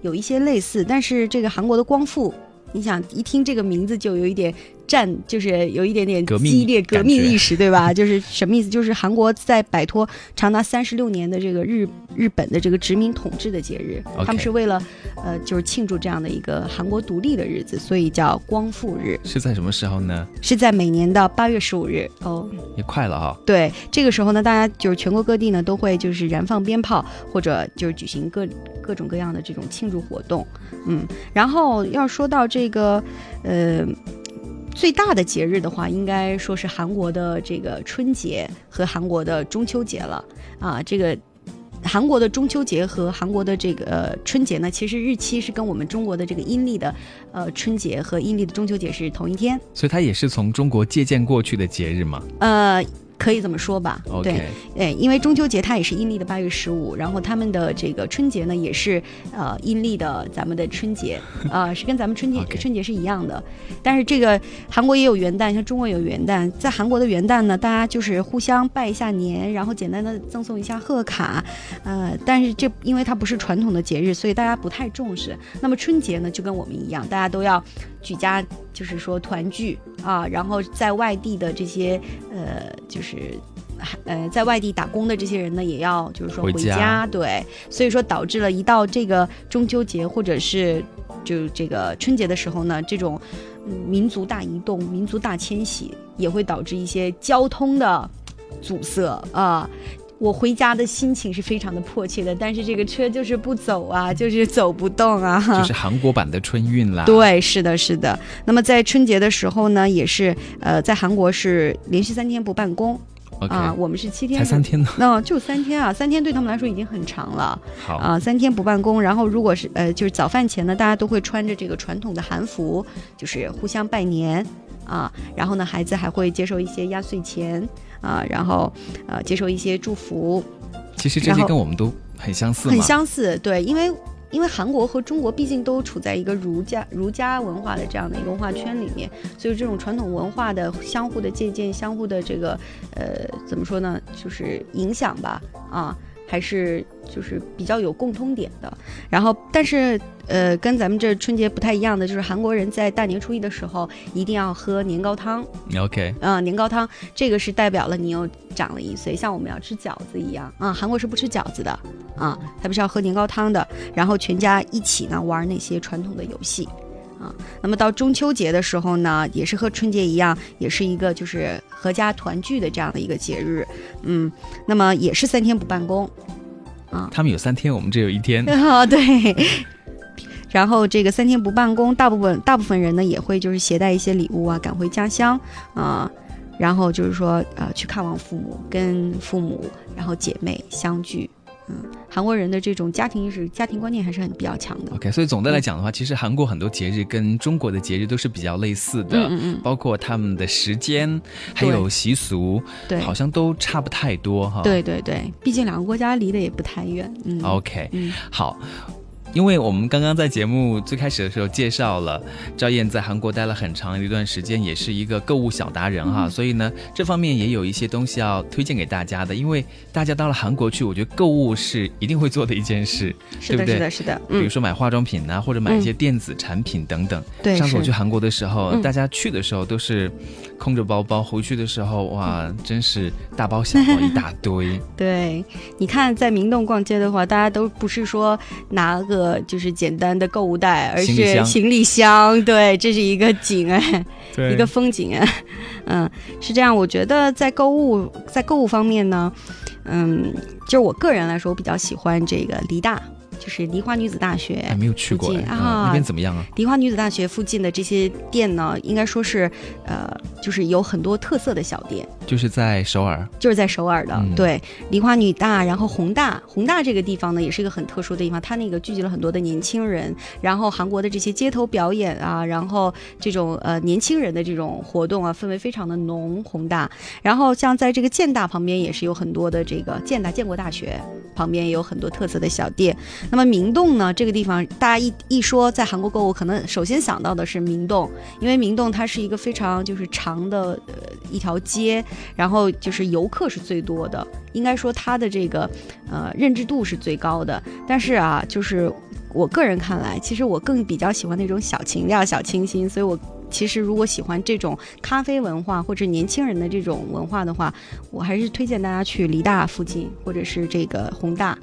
有一些类似，但是这个韩国的光复。你想一听这个名字就有一点战，就是有一点点激烈革命历史，对吧？(laughs) 就是什么意思？就是韩国在摆脱长达三十六年的这个日日本的这个殖民统治的节日他们是为了呃就是庆祝这样的一个韩国独立的日子，所以叫光复日，是在什么时候呢？是在每年的八月十五日哦。也快了哈。对，这个时候呢，大家就是全国各地呢都会就是燃放鞭炮，或者就是举行各各种各样的这种庆祝活动。嗯，然后要说到这个呃最大的节日的话，应该说是韩国的这个春节和韩国的中秋节了啊。这个韩国的中秋节和韩国的这个、呃春节呢，其实日期是跟我们中国的这个阴历的呃春节和阴历的中秋节是同一天。所以它也是从中国借鉴过去的节日嘛。呃，可以这么说吧。对哎，因为中秋节它也是阴历的八月十五，然后他们的这个春节呢也是呃阴历的咱们的春节，啊、(laughs) 是跟咱们春节春节是一样的。但是这个韩国也有元旦，像中国有元旦，在韩国的元旦呢，大家就是互相拜一下年，然后简单的赠送一下贺卡，呃，但是这因为它不是传统的节日，所以大家不太重视。那么春节呢，就跟我们一样，大家都要举家就是说团聚啊，然后在外地的这些呃就是。呃，在外地打工的这些人呢，也要就是说回回家对，所以说导致了一到这个中秋节或者是就这个春节的时候呢，这种、嗯、民族大移动、民族大迁徙，也会导致一些交通的阻塞啊。我回家的心情是非常的迫切的，但是这个车就是不走啊，(laughs) 就是走不动啊。就是韩国版的春运啦。对，是的，是的。那么在春节的时候呢，也是呃，在韩国是连续三天不办公啊，我们是七天，才三，天呢。(laughs) 那、就三天啊，三天对他们来说已经很长了好，啊，三天不办公。然后如果是呃，就是早饭前呢，大家都会穿着这个传统的韩服，就是互相拜年啊，然后呢，孩子还会接受一些压岁钱啊，然后呃，接受一些祝福，其实这些跟我们都很相似。很相似，对，因为因为韩国和中国毕竟都处在一个儒家儒家文化的这样的一个文化圈里面，所以这种传统文化的相互的借鉴、相互的这个呃怎么说呢，就是影响吧，啊。还是就是比较有共通点的。然后，但是呃，跟咱们这春节不太一样的，就是韩国人在大年初一的时候一定要喝年糕汤。OK，啊、年糕汤这个是代表了你又长了一岁，像我们要吃饺子一样啊。韩国是不吃饺子的啊，他们是要喝年糕汤的，然后全家一起呢玩那些传统的游戏啊。那么到中秋节的时候呢，也是和春节一样，也是一个就是合家团聚的这样的一个节日，嗯，那么也是三天不办公。啊他们有三天，我们只有一天。啊，(laughs) 对。然后这个三天不办公，大部分大部分人呢也会就是携带一些礼物啊，赶回家乡啊、然后就是说呃去看望父母，跟父母然后姐妹相聚。嗯，韩国人的这种家庭意识、家庭观念还是很比较强的。OK，所以总的来讲的话，其实韩国很多节日跟中国的节日都是比较类似的，嗯嗯嗯包括他们的时间还有习俗，对好像都差不太多哈。对对对，毕竟两个国家离得也不太远。嗯 OK，嗯好。因为我们刚刚在节目最开始的时候介绍了赵燕在韩国待了很长一段时间，也是一个购物小达人嗯哈，所以呢，这方面也有一些东西要推荐给大家的。因为大家到了韩国去，我觉得购物是一定会做的一件事，是的，对不对？是的，是的。比如嗯，说买化妆品呐、或者买一些电子产品等等。对，上次我去韩国的时候，嗯大家去的时候都是空着包包，回去的时候哇，真是大包小包一大堆。(laughs) 对，你看在明洞逛街的话，大家都不是说拿个就是简单的购物袋，而是行李箱。对，这是一个景哎，一个风景哎，嗯，是这样。我觉得在购物在购物方面呢，嗯，就是我个人来说，我比较喜欢这个梨大，就是梨花女子大学。哎，没有去过啊那边怎么样啊？梨花女子大学附近的这些店呢，应该说是，呃，就是有很多特色的小店。就是在首尔。就是在首尔的，嗯对，梨花女大，然后宏大，宏大这个地方呢，也是一个很特殊的地方，它那个聚集了很多的年轻人，然后韩国的这些街头表演啊，然后这种呃年轻人的这种活动啊，氛围非常的浓，宏大。然后像在这个建大旁边也是有很多的这个建大建国大学旁边也有很多特色的小店。那么明洞呢，这个地方大家一一说在韩国购物，可能首先想到的是明洞，因为明洞它是一个非常就是长的呃一条街，然后就是游客是最多的，应该说它的这个呃认知度是最高的。但是啊，就是我个人看来，其实我更比较喜欢那种小情调、小清新，所以我。其实，如果喜欢这种咖啡文化或者年轻人的这种文化的话，我还是推荐大家去梨大附近或者是这个宏大。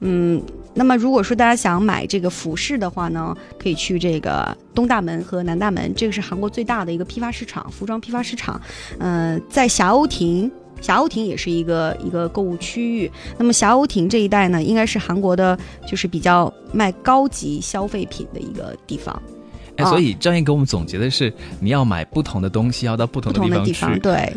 嗯，那么如果说大家想买这个服饰的话呢，可以去这个东大门和南大门，这个是韩国最大的一个批发市场，服装批发市场。呃，在霞鸥亭。霞鸥亭也是一个一个购物区域。那么霞鸥亭这一带呢，应该是韩国的，就是比较卖高级消费品的一个地方。哎，啊所以张燕给我们总结的是，你要买不同的东西，要到不同的地方去。方对，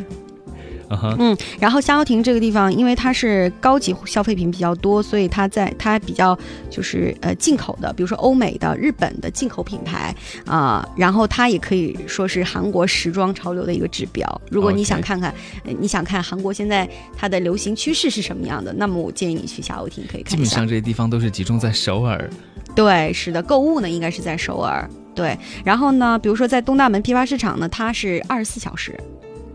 嗯，嗯，然后夏鸥亭这个地方，因为它是高级消费品比较多，所以它在它比较就是呃进口的，比如说欧美的、日本的进口品牌啊、然后它也可以说是韩国时装潮流的一个指标。如果你想看看，呃你想看韩国现在它的流行趋势是什么样的，那么我建议你去夏鸥亭可以看一下基本上。这些地方都是集中在首尔。对，是的，购物呢应该是在首尔。对，然后呢，比如说在东大门批发市场呢，它是二十四小时。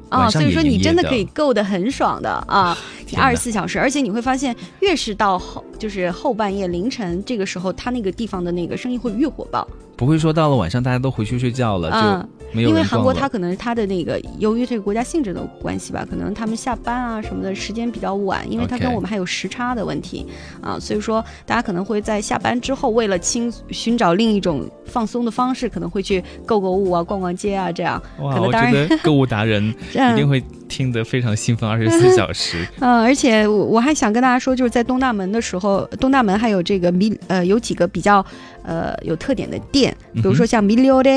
啊，所以说你真的可以够得很爽的啊，(laughs) 二十四小时，而且你会发现，越是到后就是后半夜凌晨这个时候，他那个地方的那个生意会越火爆。不会说到了晚上大家都回去睡觉了，嗯。就没有因为韩国它可能它的那个由于这个国家性质的关系吧，可能他们下班啊什么的时间比较晚，因为它跟我们还有时差的问题啊，所以说大家可能会在下班之后，为了轻寻找另一种放松的方式，可能会去购购物啊、逛逛街啊这样。哇，可能当然我觉得 (laughs) 购物达人嗯一定会听得非常兴奋，二十四小时。(laughs) 嗯，而且我我还想跟大家说，就是在东大门的时候，东大门还有这个米呃有几个比较呃有特点的店，比如说像米六的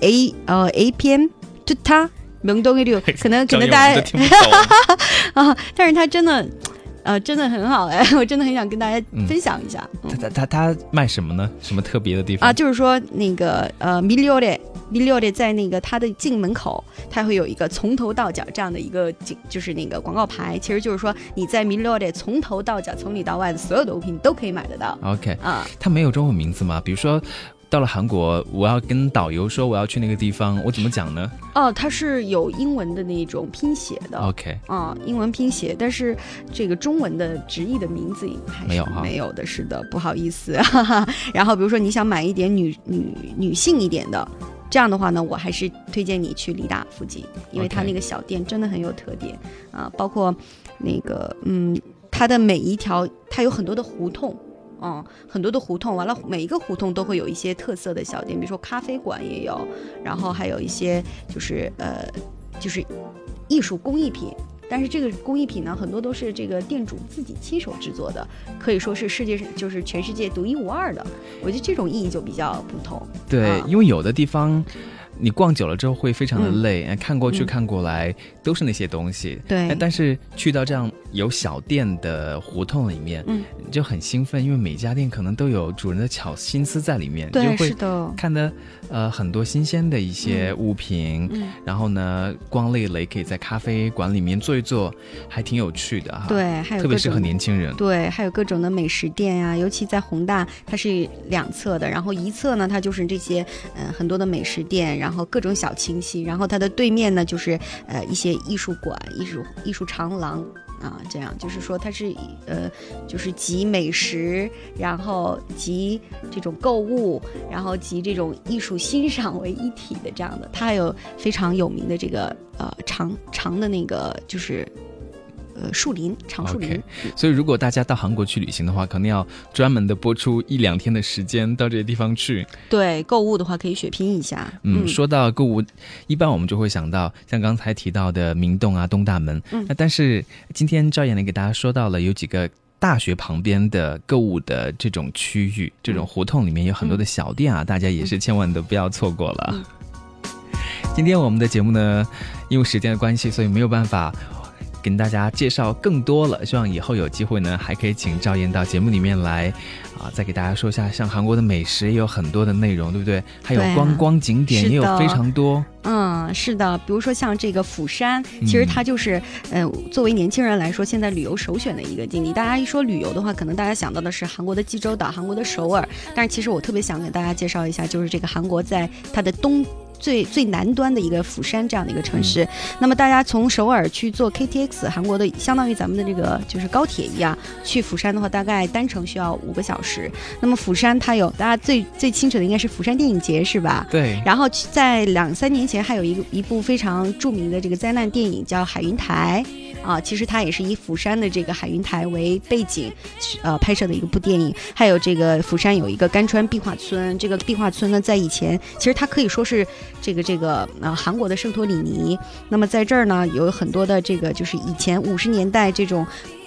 A 呃 A P M 就它明东一六，可能可能大家。啊，(laughs) 但是它真的呃真的很好哎，(laughs) 我真的很想跟大家嗯分享一下。嗯他他他他卖什么呢？什么特别的地方啊，就是说那个呃米六的。米六的在那个它的进门口，它会有一个从头到脚这样的一个景，就是那个广告牌，其实就是说你在米六的从头到脚、从里到外的所有的物品都可以买得到 OK，啊。它没有中文名字吗？比如说。到了韩国，我要跟导游说我要去那个地方，我怎么讲呢哦，它是有英文的那种拼写的。？OK，啊、英文拼写，但是这个中文的直译的名字还是没有哈没有的，是的，不好意思。哈哈。然后比如说你想买一点女女女性一点的，这样的话呢，我还是推荐你去梨大附近，因为它那个小店真的很有特点啊，包括那个嗯，它的每一条它有很多的胡同。嗯，很多的胡同，完了每一个胡同都会有一些特色的小店，比如说咖啡馆也有，然后还有一些就是呃，就是艺术工艺品。但是这个工艺品呢，很多都是这个店主自己亲手制作的，可以说是世界上就是全世界独一无二的。我觉得这种意义就比较不同。对，啊因为有的地方。你逛久了之后会非常的嗯累，哎看过去嗯看过来都是那些东西。对哎但是去到这样有小店的胡同里面，嗯，就很兴奋，因为每家店可能都有主人的巧心思在里面，就对，会是的，看的呃很多新鲜的一些物品，嗯然后呢光累了也可以在咖啡馆里面坐一坐，还挺有趣的哈。，对，还有特别适合年轻人。对，还有各种的美食店呀、尤其在宏大，它是两侧的，然后一侧呢，它就是这些呃很多的美食店，然后各种小清新，然后它的对面呢就是呃一些艺术馆、艺术艺术长廊。啊，这样就是说它是以呃，就是集美食，然后集这种购物，然后集这种艺术欣赏为一体的这样的。它还有非常有名的这个呃长长的那个就是呃树林长树林所以如果大家到韩国去旅行的话，可能要专门的播出一两天的时间到这些地方去。对，购物的话可以血拼一下。嗯，说到购物，一般我们就会想到像刚才提到的明洞啊、东大门。嗯那但是今天赵燕呢给大家说到了有几个。大学旁边的购物的这种区域，这种胡同里面有很多的小店啊，大家也是千万都不要错过了。嗯今天我们的节目呢，因为时间的关系，所以没有办法跟大家介绍更多了。希望以后有机会呢，还可以请赵燕到节目里面来，啊，再给大家说一下，像韩国的美食也有很多的内容，对不对？还有观光景点也有非常多。嗯，是的，比如说像这个釜山，其实嗯它就是，呃，作为年轻人来说，现在旅游首选的一个景点。大家一说旅游的话，可能大家想到的是韩国的济州岛、韩国的首尔，但是其实我特别想给大家介绍一下，就是这个韩国在它的东。最最南端的一个釜山这样的一个城市，那么大家从首尔去坐 KTX，韩国的相当于咱们的这个就是高铁一样，去釜山的话，大概单程需要五个小时。那么釜山它有大家最最清楚的应该是釜山电影节是吧？对，然后在两三年前，还有一个一部非常著名的这个灾难电影叫《海云台》啊，其实它也是以釜山的这个海云台为背景，呃拍摄的一个部电影。还有这个釜山有一个甘川壁画村，这个壁画村呢，在以前其实它可以说是这个这个呃韩国的圣托里尼。那么在这儿呢，有很多的这个就是以前五十年代这种。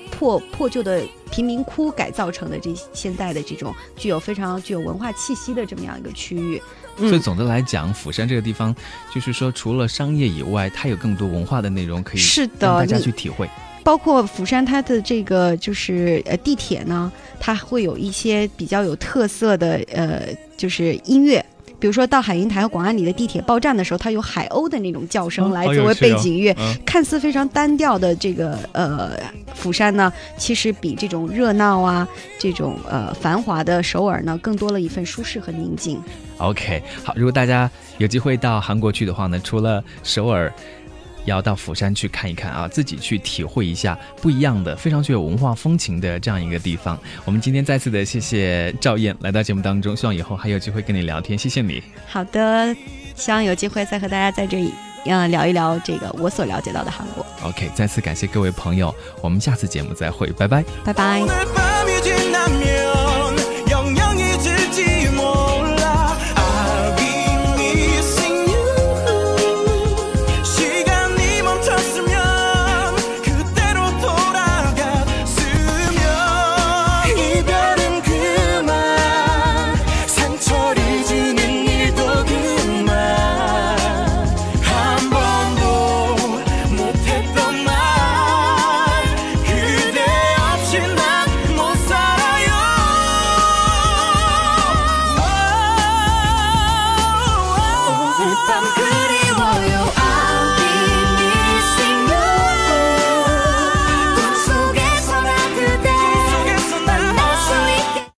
破破旧的贫民窟改造成的这现在的这种具有非常具有文化气息的这么样一个区域，嗯所以总的来讲，釜山这个地方，就是说除了商业以外，它有更多文化的内容可以是的让大家去体会。包括釜山它的这个就是呃地铁呢，它会有一些比较有特色的呃就是音乐。比如说到海云台和广安里的地铁报站的时候，它有海鸥的那种叫声哦来作为背景音乐，嗯看似非常单调的这个呃釜山呢，其实比这种热闹啊、这种呃繁华的首尔呢，更多了一份舒适和宁静。OK，好，如果大家有机会到韩国去的话呢，除了首尔。要到釜山去看一看啊自己去体会一下不一样的非常具有文化风情的这样一个地方。我们今天再次的谢谢赵燕来到节目当中希望以后还有机会跟你聊天谢谢你。好的希望有机会再和大家在这里嗯聊一聊这个我所了解到的韩国。Ok 再次感谢各位朋友我们下次节目再会拜拜。拜拜。